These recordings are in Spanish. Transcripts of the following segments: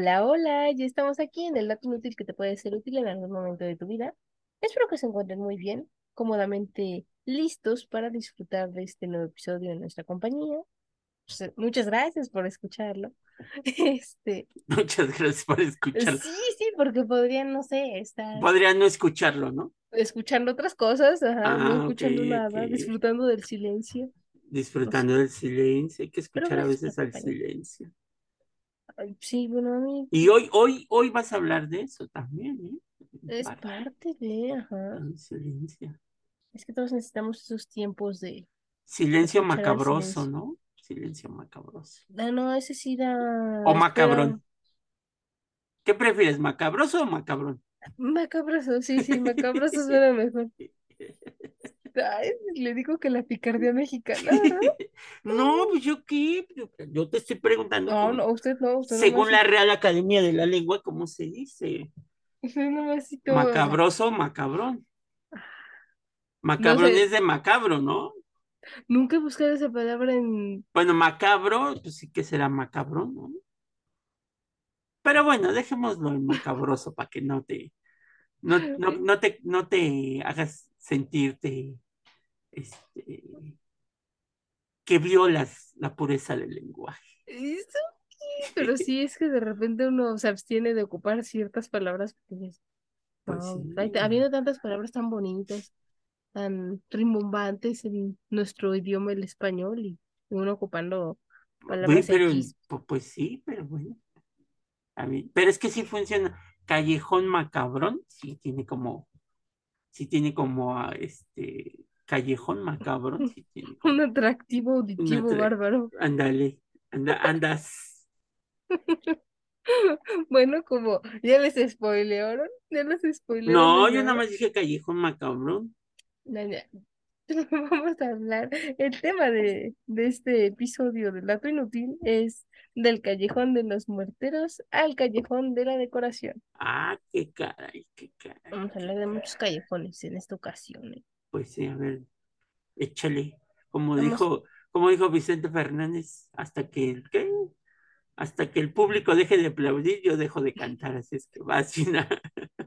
Hola, hola, ya estamos aquí en el dato inútil que te puede ser útil en algún momento de tu vida. Espero que se encuentren muy bien, cómodamente listos para disfrutar de este nuevo episodio en nuestra compañía. Pues, eh, muchas gracias por escucharlo. Este, Muchas gracias por escucharlo. sí, sí, porque podrían, no sé, estar Podría no escucharlo, ¿no? escuchando otras cosas, ajá, Ah, no ok, escuchando nada, disfrutando del silencio. Disfrutando del silencio. Hay que escuchar a veces al silencio. Sí, bueno, a mí Y hoy, hoy, hoy vas a hablar de eso también, ¿eh? es Para parte de, ajá. silencio. Es que todos necesitamos esos tiempos de Silencio macabroso, silencio. ¿no? Silencio macabroso. Ah, no, ese sí da O macabrón. ¿Qué prefieres, macabroso o macabrón? Macabroso, sí, sí, macabroso suena mejor. Ay, le digo que la picardía mexicana. No, pues yo qué, yo, te estoy preguntando No, cómo- no, usted no, usted según nomás, la Real Academia de la Lengua, ¿cómo se dice? usted citó- Macabroso o macabrón. Macabrón sé. es de macabro, ¿no? Nunca he buscado esa palabra en... Bueno, macabro, pues sí que será macabrón, ¿no? Pero bueno, dejémoslo en macabroso para que no te, no, no, no te, no te hagas sentirte este, que violas la pureza del lenguaje. Pero sí, es que de repente uno se abstiene de ocupar ciertas palabras porque dices, Pues "No, sí. hay- habiendo tantas palabras tan bonitas, tan rimbombantes en nuestro idioma, el español, y uno ocupando palabras pero, pu- pues sí, pero bueno. A mí- pero es que sí funciona. Callejón macabrón, sí tiene como, sí tiene como a este callejón macabrón, sí tiene como, Un atractivo auditivo tra- bárbaro. ándale, anda, andas. Bueno, como ya les spoilearon, ya les spoilearon. No, yo nada más dije callejón macabrón. Vamos a hablar. El tema de, de este episodio del dato inútil es del callejón de los muerteros al callejón de la decoración. Ah, qué caray, qué caray. Vamos a hablar de muchos callejones en esta ocasión. ¿eh? Pues sí, a ver, échale. Como Vamos. dijo, como dijo Vicente Fernández, hasta que el ¿qué? Hasta que el público deje de aplaudir, yo dejo de cantar, así es que va sin Y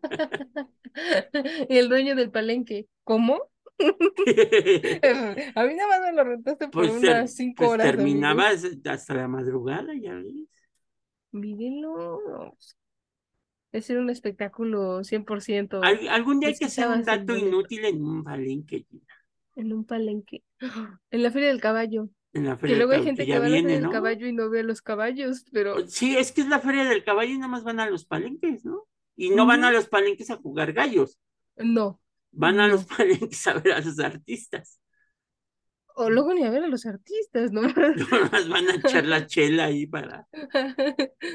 el dueño del palenque, ¿cómo? A mí nada más me lo rentaste por Pues, unas cinco pues horas. terminabas hasta la madrugada, ya ves. Mírenlo. Es un espectáculo 100% Al- algún día hay que hacer un dato inútil en un palenque, en un palenque. En la Feria del Caballo. en la Que feria luego hay gente que va a la Feria del. Caballo y no ve a los caballos, pero Sí, es que es la feria del caballo y nada más van a los palenques, ¿no? Y no van a los palenques a jugar gallos, no. Van a los palenques a ver a los artistas. O luego ni a ver a los artistas, ¿no? No más van a echar la chela ahí para.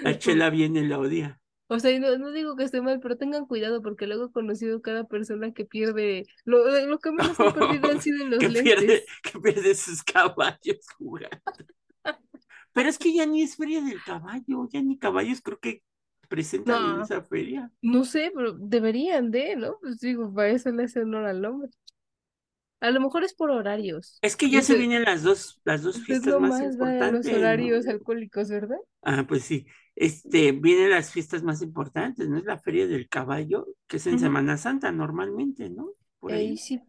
La chela viene la odia. O sea, no, no digo que esté mal, pero tengan cuidado porque luego he conocido cada persona que pierde. Lo, lo que menos han perdido han sido los que pierde, lentes. que pierde sus caballos jugando. Pero es que ya ni es feria del caballo, ya ni caballos creo que presentan en esa feria. No sé, pero deberían de, ¿no? Pues digo, para eso le hace honor al nombre. A lo mejor es por horarios. Es que ya se vienen las dos, las dos Usted fiestas más va a los importantes. ¿no? horarios alcohólicos, ¿verdad? Ah, pues sí. Este, vienen las fiestas más importantes, ¿no? Es la feria del caballo, que es en. Semana Santa normalmente, ¿no? Por ahí. sí,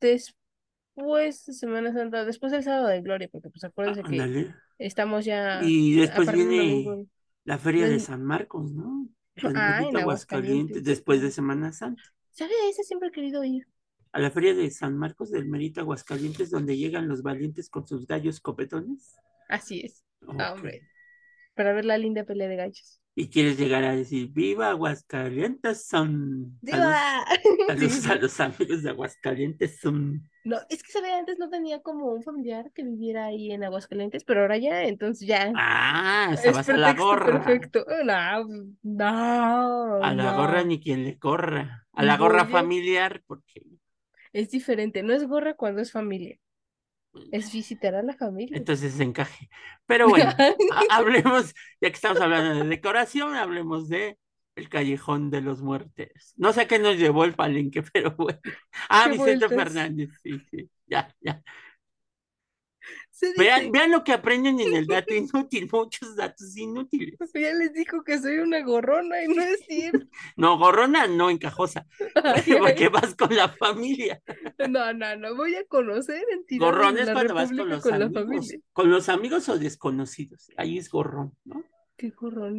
después de Semana Santa, después del sábado de Gloria, porque pues acuérdense que Ándale. estamos ya Y después viene. La feria de San Marcos, ¿no? En Ah, en Aguascalientes, después de Semana Santa. ¿Sabe? A siempre he querido ir. A la feria de San Marcos del Mérida, Aguascalientes, donde llegan los valientes con sus gallos copetones. Así es. Ah, hombre. Para ver la linda pelea de gallos. Y quieres llegar a decir, ¡Viva Aguascalientes! Son. ¡Viva! saludos Sí, a los amigos de Aguascalientes. Son. No, es que sabe, antes no tenía como un familiar que viviera ahí en Aguascalientes, pero ahora ya, entonces ya. Ah, Es vas a la gorra. perfecto. No, no, A la no. gorra ni quien le corra. A la gorra familiar, porque Es diferente, no es gorra cuando es familia. Es visitar a la familia. entonces encaje. Pero bueno, ha- hablemos, ya que estamos hablando de decoración, hablemos de el callejón de los muerteros. No sé a qué nos llevó el palenque, pero bueno. Ah, Vicente vueltas. Fernández, sí, sí, ya, ya. Vean, vean lo que aprenden en el dato inútil, muchos datos inútiles. ya les dijo que soy una gorrona y no es cierto. No, gorrona, no encajosa, Ay, porque ay. vas con la familia. No, no, no, voy a conocer entidades Gorrón de es cuando vas con los con la amigos, familia. con los amigos o desconocidos. Ahí es gorrón, ¿no? Qué gorrón.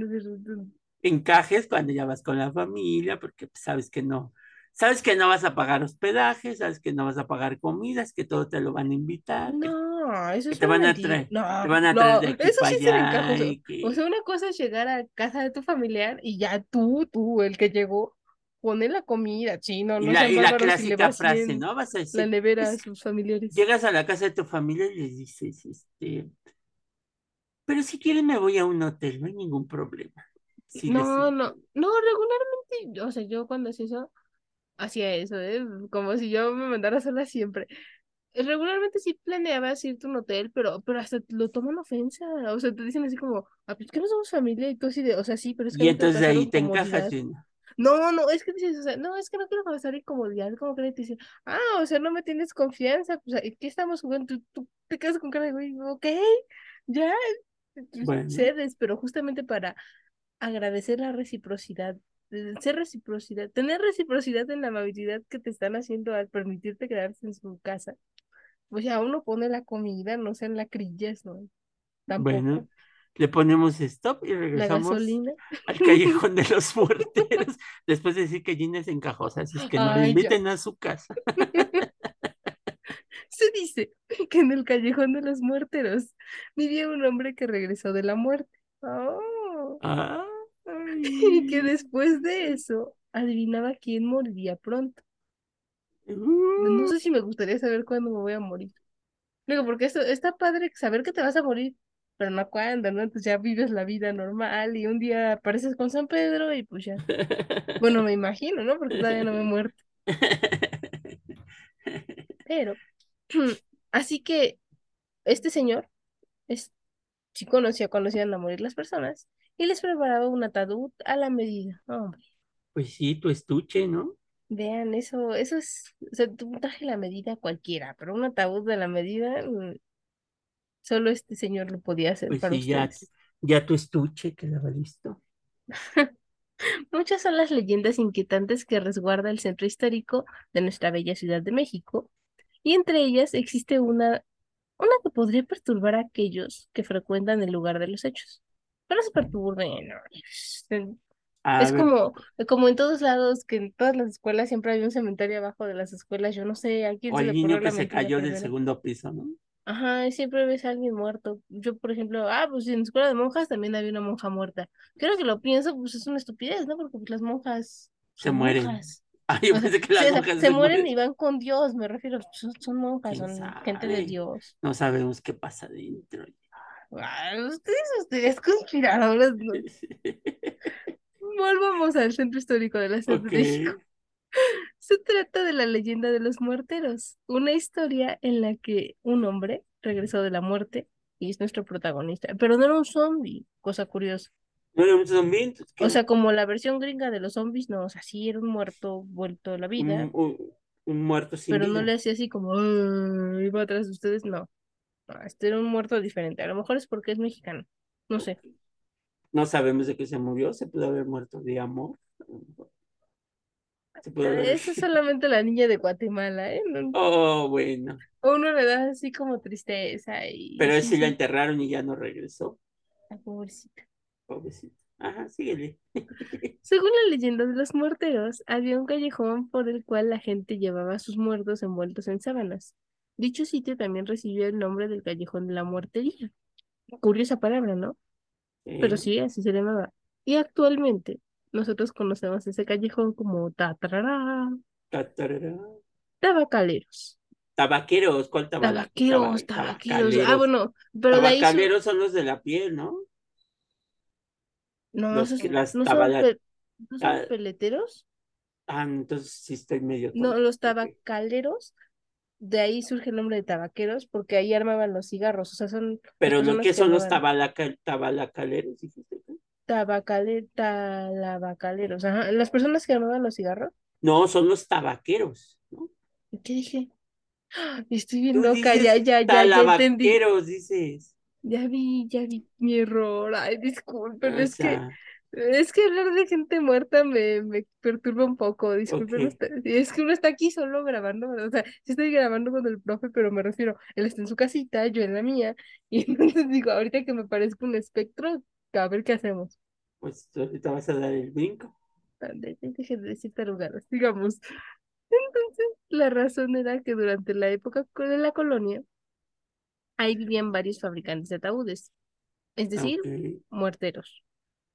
Encajes cuando ya vas con la familia, porque pues, sabes que no, sabes que no vas a pagar hospedaje, sabes que no vas a pagar comidas, que todo te lo van a invitar, No, eso es te van a traer, No, te van a no, traer de aquí eso para sí allá y que- O sea, una cosa es llegar a casa de tu familiar y ya tú, tú, el que llegó, pone la comida. Sí, no, y no la, y la clásica frase, ¿no? Vas a la decir, nevera a es- sus familiares. llegas a la casa de tu familia y les dices, este, pero si quieren me voy a un hotel, no hay ningún problema. Sí, No, no, no, regularmente, o sea, yo cuando hacía eso, hacía eso, ¿eh? Como si yo me mandara sola siempre. Regularmente sí planeabas irte a un hotel, pero, pero hasta lo toman ofensa, o sea, te dicen así como, ah, pues que no somos familia y tú así de, o sea, sí, pero es que Y no entonces ahí te encajas. No, no, es que dices, o sea, no, es que no quiero causar incomodidad, como que te dicen, ah, o sea, no me tienes confianza, pues, ¿qué estamos jugando? Tú, tú te quedas con cara de, güey, ok, ya, pues, Bueno. cedes, pero justamente para agradecer la reciprocidad, eh, ser reciprocidad, tener reciprocidad en la amabilidad que te están haciendo al permitirte quedarse en su casa, pues ya uno pone la comida, no sean lacrillas, ¿no? Tampoco. Bueno, le ponemos stop y La regresamos al callejón de los muerteros, después de decir que Gina es encajosa, así es que no le Ay, ya. inviten a su casa. Se dice que en el callejón de los muerteros vivía un hombre que regresó de la muerte. Oh. Y que después de eso adivinaba quién moriría pronto. Uh, No sé si me gustaría saber cuándo me voy a morir. Digo, porque esto está padre saber que te vas a morir, pero no cuándo, ¿no? Entonces ya vives la vida normal y un día apareces con San Pedro y pues ya. Bueno, me imagino, ¿no? Porque todavía no me he muerto. Pero, así que este señor es, sí conocía, conocían a morir las personas y les preparaba un ataúd a la medida. Hombre, Pues sí, tu estuche, ¿no? Vean, eso, eso es, o sea, un traje la medida cualquiera, pero un ataúd de la medida, mm, solo este señor lo podía hacer Pues para sí, ya, ustedes. ya tu estuche quedaba listo. Muchas son las leyendas inquietantes que resguarda el centro histórico de nuestra bella Ciudad de México, y entre ellas existe una, una que podría perturbar a aquellos que frecuentan el lugar de los hechos. Pero no se perturben, no, A es ver, como, como en todos lados, que en todas las escuelas siempre hay un cementerio abajo de las escuelas, yo no sé a quién o se el le niño que se cayó del segundo piso, ¿no? Ajá, siempre ves a alguien muerto. Yo, por ejemplo, ah, pues en la escuela de monjas también había una monja muerta. Creo que lo pienso, pues es una estupidez, ¿no? Porque pues, las monjas Se mueren. monjas. Ah, yo sea, pensé que las o sea, monjas se se mueren mueren. y van con Dios, me refiero, son, son monjas, ¿Quién son gente de sabe? Dios. No sabemos qué pasa dentro. Ah, ustedes, ustedes conspiradores, ¿no? Volvamos al centro histórico de la Ciudad de. México. Se trata de la leyenda de los muerteros, una historia en la que un hombre regresó de la muerte y es nuestro protagonista, pero no era un zombie, cosa curiosa. No era un zombie. O sea, como la versión gringa de los zombies, no, o sea, sí era un muerto vuelto a la vida, un, un- un muerto sin pero no le hacía así como, iba atrás de ustedes, no. No, este era un muerto diferente. A lo mejor es porque es mexicano, no sé. No sabemos de qué se murió, se pudo haber muerto de amor. Se pudo haber... Eso es solamente la niña de Guatemala, ¿eh? No- Oh, bueno. uno le da así como tristeza y Pero sí, la enterraron y ya no regresó. la pobrecita. Pobrecito. Ajá, síguele. Según la leyenda de los muerteros, había un callejón por el cual la gente llevaba a sus muertos envueltos en sábanas. Dicho sitio también recibió el nombre del callejón de la muertería. Curiosa palabra, ¿no? Pero Eh, sí, así se llamaba. Y actualmente nosotros conocemos ese callejón como tatarará, tatarara. tabacaleros. Tabaqueros, ¿cuál? Tabaqueros, taba- tabaqueros. Ah, bueno, pero de ahí Tabacaleros son los de la piel, ¿no? No, Los las no son, tabala- pe- ¿no son peleteros. Ah, entonces sí estoy medio No, los tabacaleros, de ahí surge el nombre de tabaqueros, porque ahí armaban los cigarros, o sea, son Pero ¿qué que son los tabalaca- tabalacaleros? dijiste tabacale, talabacaleros, ajá, las personas que armaban los cigarros. No, son los tabaqueros, ¿no? ¿Qué dije? Estoy bien loca, ya, dices ya, ya, ya entendí. dices. Ya vi, ya vi mi error. Ay, disculpen, es que, es que hablar de gente muerta me, me perturba un poco. Disculpen, es que uno está aquí solo grabando, o sea, sí estoy grabando con el profe, pero me refiero, él está en su casita, yo en la mía, y entonces digo, ahorita que me parezca un espectro, a ver qué hacemos. pues ahorita vas a dar el brinco. Deje de decir tarugadas, digamos. Entonces, la razón era que durante la época de la colonia, ahí vivían varios fabricantes de ataúdes, es decir, muerteros.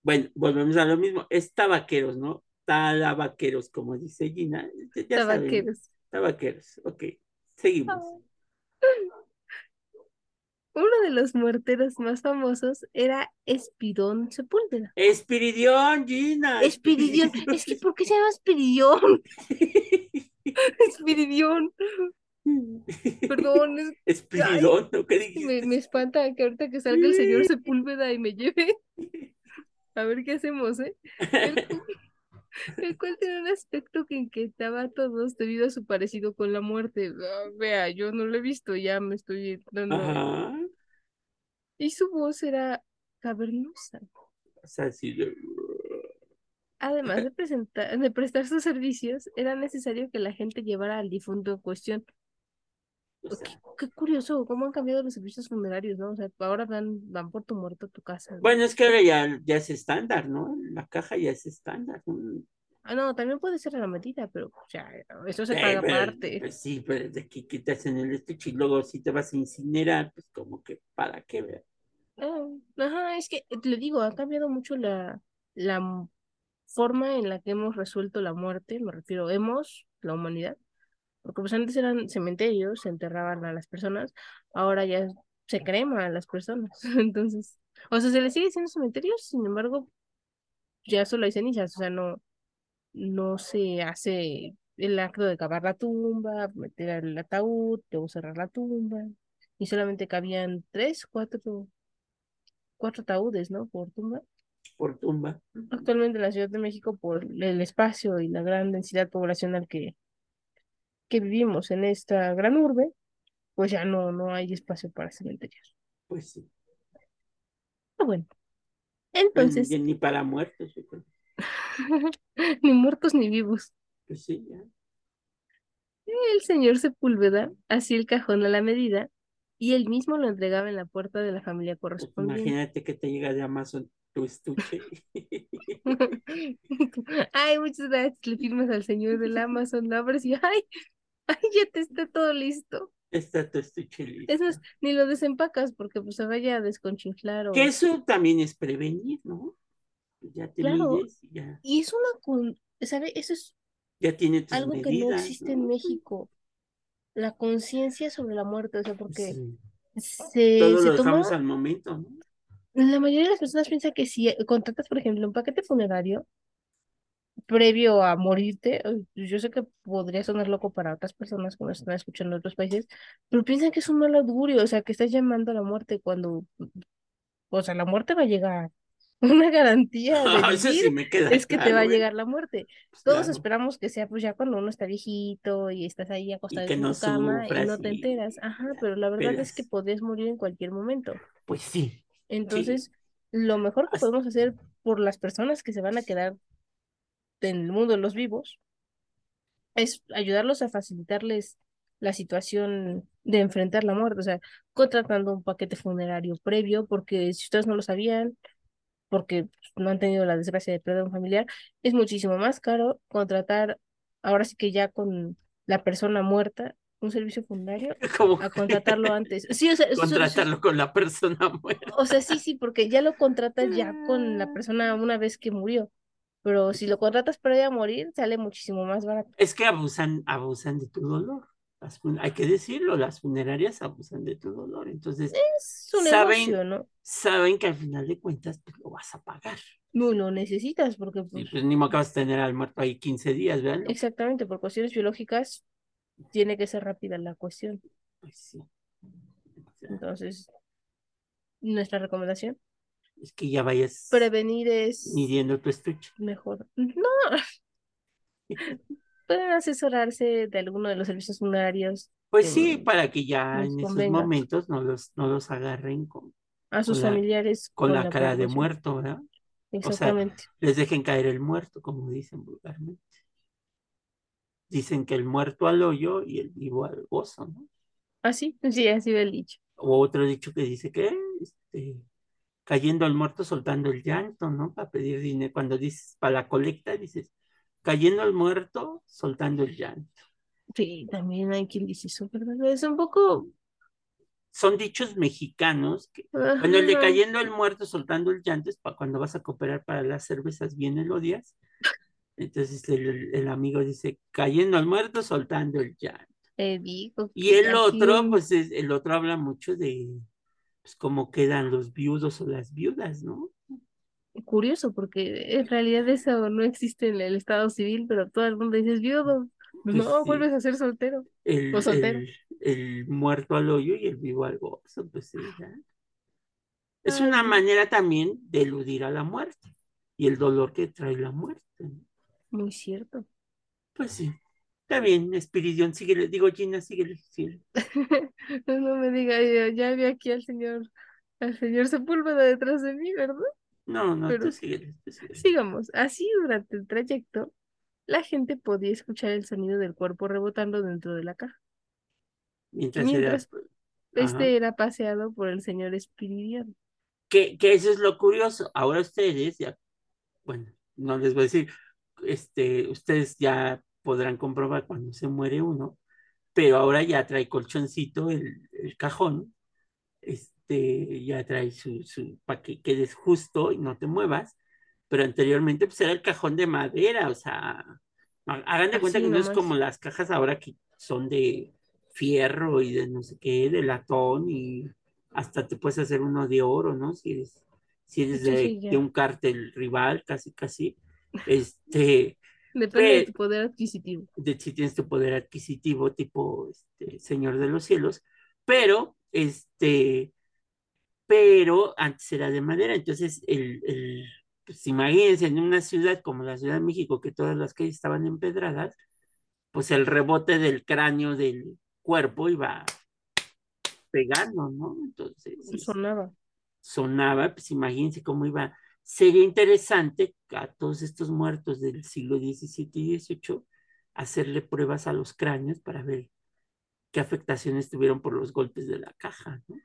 Bueno, volvemos a lo mismo. Es tabaqueros, ¿no? Talabaqueros, como dice Gina. Ya- Ya saben, Tabaqueros. tabaqueros. Ok, seguimos. Uno de los muerteros más famosos era Espidón Sepúlveda. Espiridión, Gina. Espiridión. Es que, ¿por qué se llama Espiridión? Espiridión. Perdón, es Espiridón, ¿no? ¿Qué que me, dijiste? me espanta que ahorita que salga el señor Sepúlveda y me lleve. A ver qué hacemos, ¿eh? El, el cual tiene un aspecto que inquietaba a todos debido a su parecido con la muerte. Ah, vea, yo no lo he visto, ya me estoy dando. Ajá. Y su voz era cavernosa. O sea, sí. de- Además de, presentar, de prestar sus servicios, era necesario que la gente llevara al difunto en cuestión. Qué, curioso, cómo han cambiado los servicios funerarios, ¿no? O sea, ahora van, van por tu muerto a tu casa. ¿no? bueno, es que ahora ya, ya es estándar, ¿no? La caja ya es estándar. Ah, no, también puede ser a la medida, pero o sea, eso se Eh, paga pero, aparte. pues sí, pero de que quitas en el estuche y luego si te vas a incinerar, pues como que para qué, ¿verdad? Ah, ajá, es que lo digo, ha cambiado mucho la, la forma en la que hemos resuelto la muerte, me refiero, hemos, la humanidad, porque pues antes eran cementerios, se enterraban a las personas, ahora ya se crema a las personas, entonces, o sea, se les sigue diciendo cementerios, sin embargo, ya solo hay cenizas, o sea, no, no se hace el acto de cavar la tumba, meter el ataúd, luego cerrar la tumba, y solamente cabían tres, cuatro, cuatro ataúdes, ¿no? Por tumba. Por tumba. Actualmente en la Ciudad de México, por el espacio y la gran densidad poblacional que, que vivimos en esta gran urbe, pues ya no, no hay espacio para cementerios. Pues sí. Pero bueno, Pues, entonces, ni para muertos, yo creo. ni muertos ni vivos. Pues sí, ya. El señor Sepúlveda hacía el cajón a la medida y él mismo lo entregaba en la puerta de la familia correspondiente. imagínate que te llega de Amazon tu estuche. Ay, muchas gracias. Le firmas al señor del Amazon, lo abres y ay, ay, ya te está todo listo. Está tu estuche listo. Es más, ni lo desempacas porque pues se vaya a desconchinflar o... Que eso también es prevenir, ¿no? Ya te Claro. mides y ya, Y es una con, ¿sabe? Eso es ya tiene tus algo que no existe en. México. La conciencia sobre la muerte, o sea, porque Sí. se, Todo se lo toma, al momento, ¿no? la mayoría de las personas piensa que si contratas, por ejemplo, un paquete funerario previo a morirte, eh, yo sé que podría sonar loco para otras personas que nos están escuchando en otros países, pero piensan que es un mal augurio, o sea, que estás llamando a la muerte cuando, o sea, la muerte va a llegar. Una garantía de Ah, sí me queda es que te va a claro, ¿eh? llegar la muerte. Pues Todos claro. esperamos que sea pues ya cuando uno está viejito y estás ahí acostado en no tu cama y no te enteras. Ajá, pero la verdad es que pelas. podrías morir en cualquier momento. Pues sí. Entonces, lo mejor que podemos hacer por las personas que se van a quedar en el mundo de los vivos es ayudarlos a facilitarles la situación de enfrentar la muerte, o sea, contratando un paquete funerario previo, porque si ustedes no lo sabían, porque no han tenido la desgracia de perder un familiar, es muchísimo más caro contratar, ahora sí que ya con la persona muerta, un servicio funerario, Como a contratarlo antes. Sí, o sea, contratarlo con la persona muerta. o sea, sí, sí, porque ya lo contratas ya con la persona una vez que murió. Pero si lo contratas previo a morir, sale muchísimo más barato. Es que abusan, abusan de tu dolor. Las hay que decirlo, las funerarias abusan de tu dolor. Entonces, Es un Saben- negocio, ¿no? saben que al final de cuentas pues, lo vas a pagar. No lo necesitas porque, Y pues, pues ni modo que vas a tener al muerto ahí 15 días, ¿verdad? exactamente, por cuestiones biológicas, tiene que ser rápida la cuestión. Pues sí. Entonces, nuestra recomendación, es que ya vayas prevenir es midiendo tu estuche. mejor. No, pueden asesorarse de alguno de los servicios funerarios Pues que sí, para que ya en esos momentos no los, no los agarren con, a con sus la, familiares con con la la cara de muerto, ¿verdad? O sea, Exactamente. les dejen caer el muerto, como dicen vulgarmente. Dicen que el muerto al hoyo y el vivo al gozo, ¿no? Así, sí, así va el dicho. O otro dicho que dice que este, cayendo al muerto soltando el llanto, ¿no? Para pedir dinero. Cuando dices para la colecta, dices cayendo al muerto soltando el llanto. Sí, también hay quien dice eso, ¿verdad? Es un poco... Son dichos mexicanos que, bueno, el de cayendo al muerto soltando el llanto es para cuando vas a cooperar para las cervezas bien elodias. Entonces el, amigo dice cayendo al muerto soltando el llanto. Digo Y el otro, pues es- el otro habla mucho de pues, cómo quedan los viudos o las viudas, ¿no? curioso, porque en realidad eso no existe en el estado civil, pero todo el mundo dice, "Es viudo. Pues Pues no, sí, vuelves a ser soltero o el, soltero. el, el muerto al hoyo y el vivo al gozo, pues sí. Es Ay, una manera también de eludir a la muerte y el dolor que trae la muerte. muy cierto. Pues sí, está bien, Espiridión, síguele, digo Gina, síguele, síguele. No me diga, ya, vi aquí al señor, al señor Sepúlveda detrás de mí, ¿verdad? No, no, tú síguele, tú síguele. sigamos. Así durante el trayecto, la gente podía escuchar el sonido del cuerpo rebotando dentro de la caja, Mientras era, mientras ajá. este era paseado por el señor Espiridión. Que, que eso es lo curioso. Ahora ustedes ya, bueno, no les voy a decir, este, ustedes ya podrán comprobar cuando se muere uno, pero ahora ya trae colchoncito el, el cajón, este, ya trae su, su, para que quedes justo y no te muevas, pero anteriormente pues era el cajón de madera, o sea, ha- hagan de cuenta Así que no es como las cajas ahora que son de fierro y de no sé qué, de latón y hasta te puedes hacer uno de oro, ¿no? Si eres, si eres Sí, de, sí, de ya. un cártel rival, casi, casi, este, Depende de tu poder adquisitivo. de si tienes tu poder adquisitivo tipo este, Señor de los Cielos, pero este, pero antes era de madera, entonces el, el pues imagínense en una ciudad como la Ciudad de México, que todas las calles estaban empedradas, pues el rebote del cráneo del cuerpo iba pegando, ¿no? Entonces es- Sonaba. sonaba, pues imagínense cómo iba. Sería interesante a todos estos muertos del siglo XVII y XVIII hacerle pruebas a los cráneos para ver qué afectaciones tuvieron por los golpes de la caja, ¿no?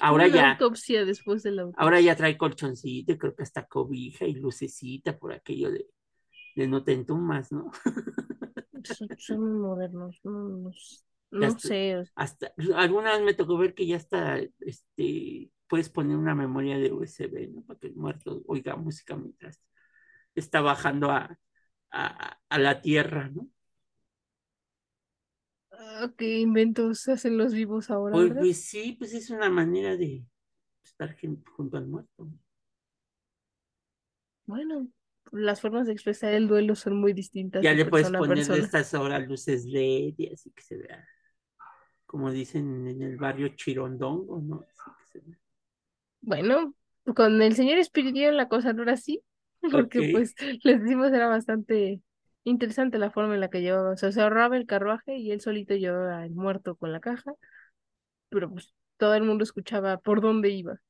Ahora Una ya, autopsia después de la ahora ya trae colchoncito y creo que hasta cobija y lucecita por aquello de, de no te entumas, ¿no? Son, son muy modernos. No, no, Ya no hasta, sé. hasta, alguna vez me tocó ver que ya está, este, puedes poner una memoria de USB, ¿no? Para que el muerto oiga música mientras está bajando a, a, a la tierra, ¿no? ah, ¿Qué inventos hacen los vivos ahora, Pues, pues sí, pues es una manera de estar junto al muerto. Bueno, las formas de expresar el duelo son muy distintas Ya le puedes poner de estas horas luces LED y así que se vea, como dicen en el barrio Chirondongo, ¿no? Así que se vea. Bueno, con el señor Espiridión la cosa no era así, porque pues les decimos era bastante interesante la forma en la que llevaba. O sea, se ahorraba el carruaje y él solito llevaba el muerto con la caja, pero pues todo el mundo escuchaba por dónde iba.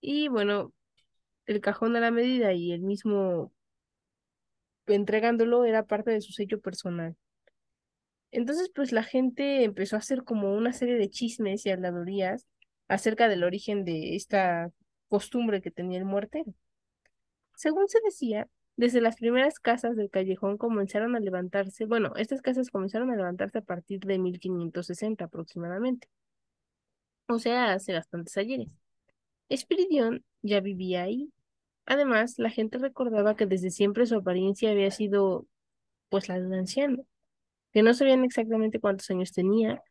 Y bueno, el cajón a la medida y el mismo entregándolo era parte de su sello personal. Entonces, pues la gente empezó a hacer como una serie de chismes y habladurías acerca del origen de esta costumbre que tenía el muertero. Según se decía, desde las primeras casas del callejón comenzaron a levantarse, bueno, estas casas comenzaron a levantarse a partir de 1560 aproximadamente, o sea, hace bastantes ayeres. Espiridión ya vivía ahí. Además, la gente recordaba que desde siempre su apariencia había sido, pues, la de un anciano, que no sabían exactamente cuántos años tenía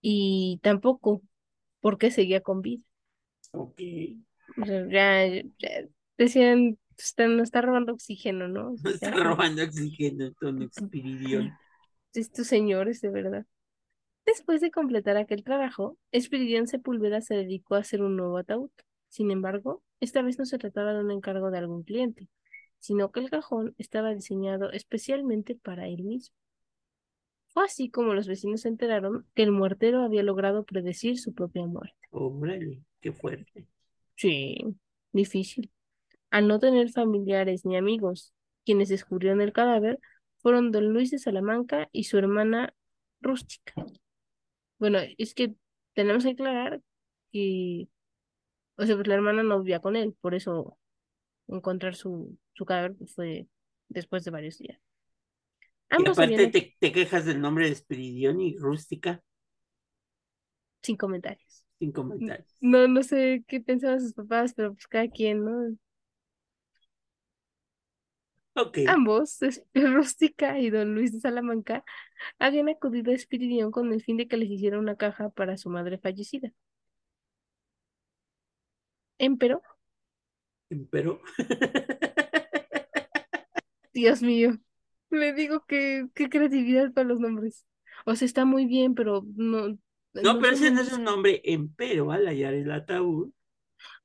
y tampoco por qué seguía con vida. ok. Ya, ya decían, está, nos está robando oxígeno, ¿no? Me está robando oxígeno con Expiridión. estos señores, de verdad. Después de completar aquel trabajo, Espiridión Sepúlveda se dedicó a hacer un nuevo ataúd. Sin embargo, esta vez no se trataba de un encargo de algún cliente, sino que el cajón estaba diseñado especialmente para él mismo. Fue así como los vecinos se enteraron que el muertero había logrado predecir su propia muerte. Órale, qué fuerte. Sí, difícil. Al no tener familiares ni amigos, quienes descubrieron el cadáver fueron don Luis de Salamanca y su hermana Rústica. Bueno, es que tenemos que aclarar que, o sea, pues la hermana no vivía con él, por eso encontrar su, su cadáver fue después de varios días. Y Ambos aparte te, te quejas del nombre de Espiridión y Rústica, sin comentarios. sin comentarios. No, no sé qué pensaban sus papás, pero pues cada quien, ¿no? Ok, Ambos, Rústica y don Luis de Salamanca, habían acudido a Espiridión con el fin de que les hiciera una caja para su madre fallecida. Empero, pero Dios mío, le digo que qué creatividad para los nombres. O sea, está muy bien, pero no, no, no pero ese no es un nombre empero al hallar el ataúd.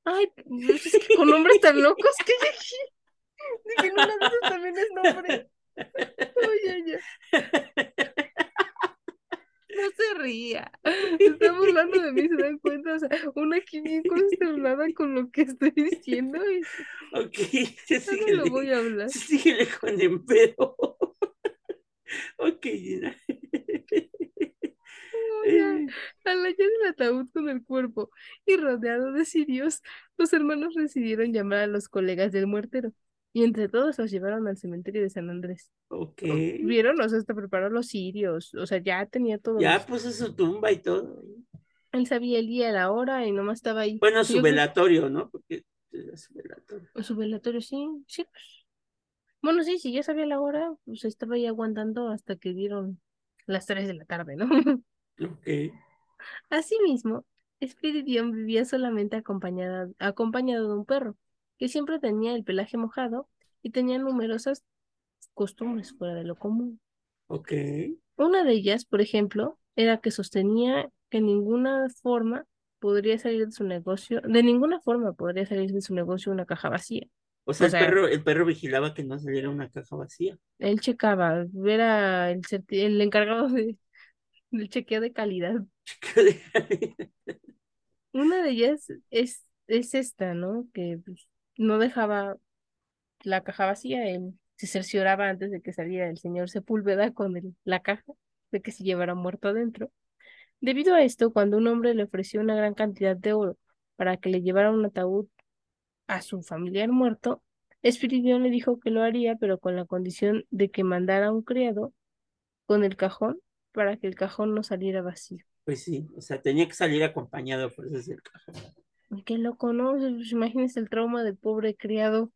Ay, pues es que con nombres tan locos que dije, dije, esas también es nombre. Oye, ya, no se ría. Se está burlando de mí, se dan cuenta. O sea, una aquí bien consternada con lo que estoy diciendo y Ok, ya no lo voy a hablar. síguele con empero. Ok, Gina. Oye, al hallar el ataúd con el cuerpo y rodeado de cirios, los hermanos decidieron llamar a los colegas del muertero. Y entre todos los llevaron al cementerio de San Andrés. Ok, ¿Vieron? O sea, hasta preparó los cirios. O sea, ya tenía todo ya listo. puso su tumba y todo. Él sabía el día, la hora y nomás estaba ahí. Bueno, Yo su creo- velatorio, ¿no? Porque era su velatorio. Su velatorio, sí, sí, pues. Bueno, sí, sí, ya sabía la hora, pues estaba ahí aguantando hasta que dieron las 3 de la tarde, ¿no? Ok, Asimismo, Espiridión vivía solamente acompañada, acompañado de un perro, que siempre tenía el pelaje mojado y tenía numerosas costumbres fuera de lo común. ok. Una de ellas, por ejemplo, era que sostenía que ninguna forma podría salir de su negocio, de ninguna forma podría salir de su negocio una caja vacía. O sea, O sea- el perro, el perro vigilaba que no saliera una caja vacía. Él checaba, era el, encargado de, del chequeo de calidad. Una de ellas es, es esta, ¿no? Que pues, no dejaba la caja vacía, él se cercioraba antes de que saliera el señor Sepúlveda con el- la caja, de que se llevara muerto adentro. Debido a esto, cuando un hombre le ofreció una gran cantidad de oro para que le llevara un ataúd a su familiar muerto, Espiridión le dijo que lo haría, pero con la condición de que mandara un criado con el cajón para que el cajón no saliera vacío. Pues sí, o sea, tenía que salir acompañado por eso es el cajón. Qué loco, ¿no? Pues, imagínese el trauma del pobre criado.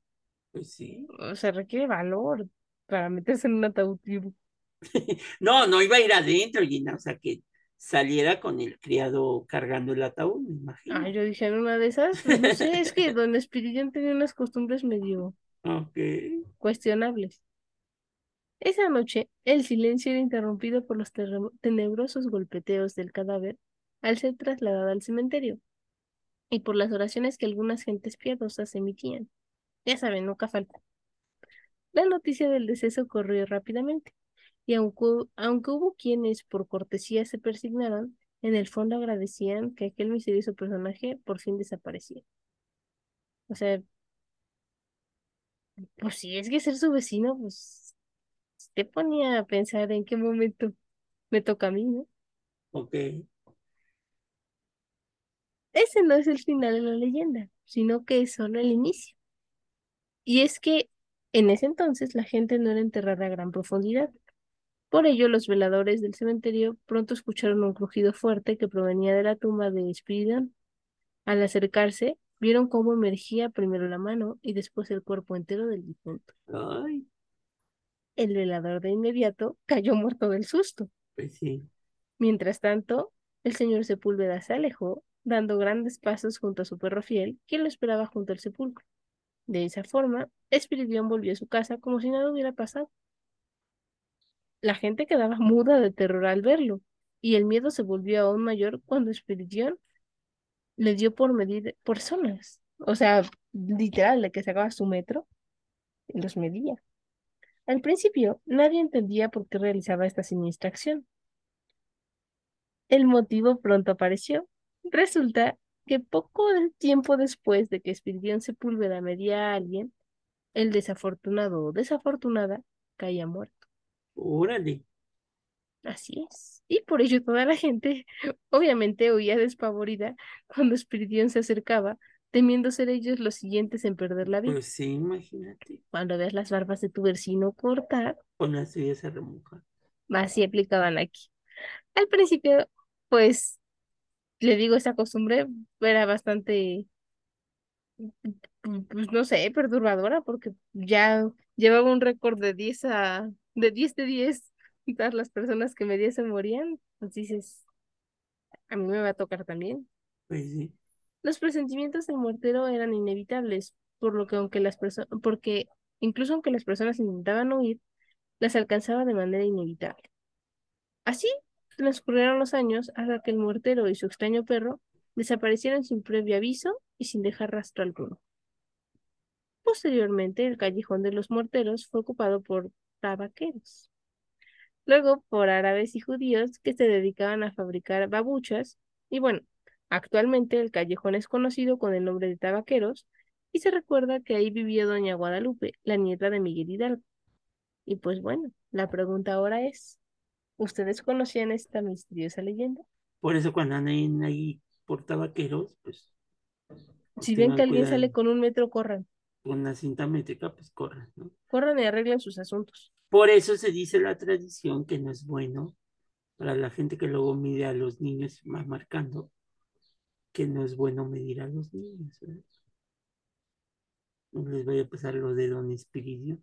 Pues sí. O sea, requiere valor para meterse en un ataúd vivo. No, no iba a ir adentro, Gina, o sea, que saliera con el criado cargando el ataúd, me imagino. Ah, yo dije en una de esas, pues no sé, es que Don Espiridión tenía unas costumbres medio cuestionables. Esa noche, el silencio era interrumpido por los tenebrosos golpeteos del cadáver al ser trasladado al cementerio y por las oraciones que algunas gentes piadosas emitían. Ya saben, nunca falta. La noticia del deceso corrió rápidamente, y aunque, aunque hubo quienes por cortesía se persignaron, en el fondo agradecían que aquel misterioso personaje por fin desapareciera. O sea, pues si es que ser su vecino, pues te ponía a pensar en qué momento me toca a mí, ¿no? Ok. Ese no es el final de la leyenda, sino que es solo el inicio. Y es que en ese entonces la gente no era enterrada a gran profundidad. Por ello, los veladores del cementerio pronto escucharon un crujido fuerte que provenía de la tumba de Spiridon. Al acercarse, vieron cómo emergía primero la mano y después el cuerpo entero del difunto. Ay, El velador de inmediato cayó muerto del susto. pues sí. Mientras tanto, el señor Sepúlveda se alejó, dando grandes pasos junto a su perro fiel, quien lo esperaba junto al sepulcro. De esa forma, Espiridión volvió a su casa como si nada hubiera pasado. La gente quedaba muda de terror al verlo, y el miedo se volvió aún mayor cuando Espiridión le dio por medir personas. O sea, literal, de que sacaba su metro y los medía. Al principio, nadie entendía por qué realizaba esta siniestra acción. El motivo pronto apareció. Resulta que poco tiempo después de que Espiridión Sepúlveda medía a alguien, el desafortunado o desafortunada caía muerto. Órale. Así es. Y por ello toda la gente obviamente huía despavorida cuando Espiridión se acercaba, temiendo ser ellos los siguientes en perder la vida. Pues sí, imagínate. Cuando veas las barbas de tu vecino cortar, Con las suyas se así aplicaban aquí. Al principio, pues, le digo, esa costumbre era bastante, pues no sé, perturbadora, porque ya llevaba un récord de 10 a, de 10 de 10, todas las personas que medía se morían, pues dices, a mí me va a tocar también. Pues sí. Los presentimientos del muertero eran inevitables, por lo que aunque las personas, porque incluso aunque las personas intentaban huir, las alcanzaba de manera inevitable. Así transcurrieron los años hasta que el muertero y su extraño perro desaparecieron sin previo aviso y sin dejar rastro alguno. Posteriormente, el callejón de los muerteros fue ocupado por tabaqueros, luego por árabes y judíos que se dedicaban a fabricar babuchas, y bueno, actualmente el callejón es conocido con el nombre de tabaqueros y se recuerda que ahí vivía doña Guadalupe, la nieta de Miguel Hidalgo. Y pues bueno, la pregunta ahora es, ¿ustedes conocían esta misteriosa leyenda? Por eso cuando andan ahí por tabaqueros, pues Si ven que alguien sale con un metro, corran. con una cinta métrica, pues corran, ¿no? Corran y arreglen sus asuntos. Por eso se dice la tradición que no es bueno para la gente que luego mide a los niños, va marcando que no es bueno medir a los niños. ¿verdad? No les vaya a pasar lo de Don Espiridio.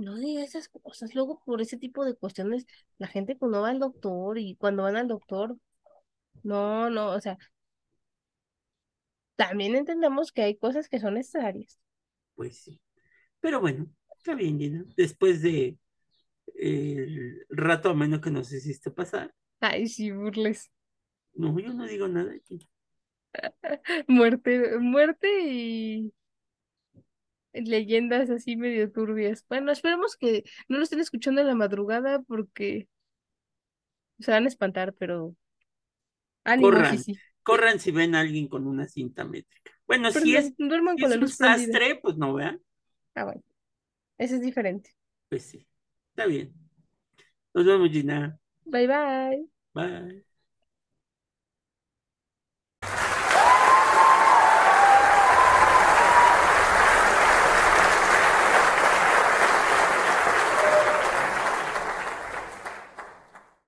No diga esas cosas. Luego, por ese tipo de cuestiones, la gente cuando va al doctor y cuando van al doctor, no, no, o sea, también entendemos que hay cosas que son necesarias. Pues sí. Pero bueno, está bien, Gina. Después de eh, el rato ameno que nos hiciste pasar, Ay, sí, burles. no, yo no digo nada. Gina. Muerte, muerte y leyendas así medio turbias. Bueno, esperemos que no lo estén escuchando en la madrugada porque se van a espantar, pero ánimo, Corran, sí, sí. corran si ven a alguien con una cinta métrica. Bueno, si es, duerman si con es un prendida. sastre, pues no vean. Ah, bueno. Ese es diferente. Pues sí, está bien. Nos vemos, Gina. Bye bye. Bye.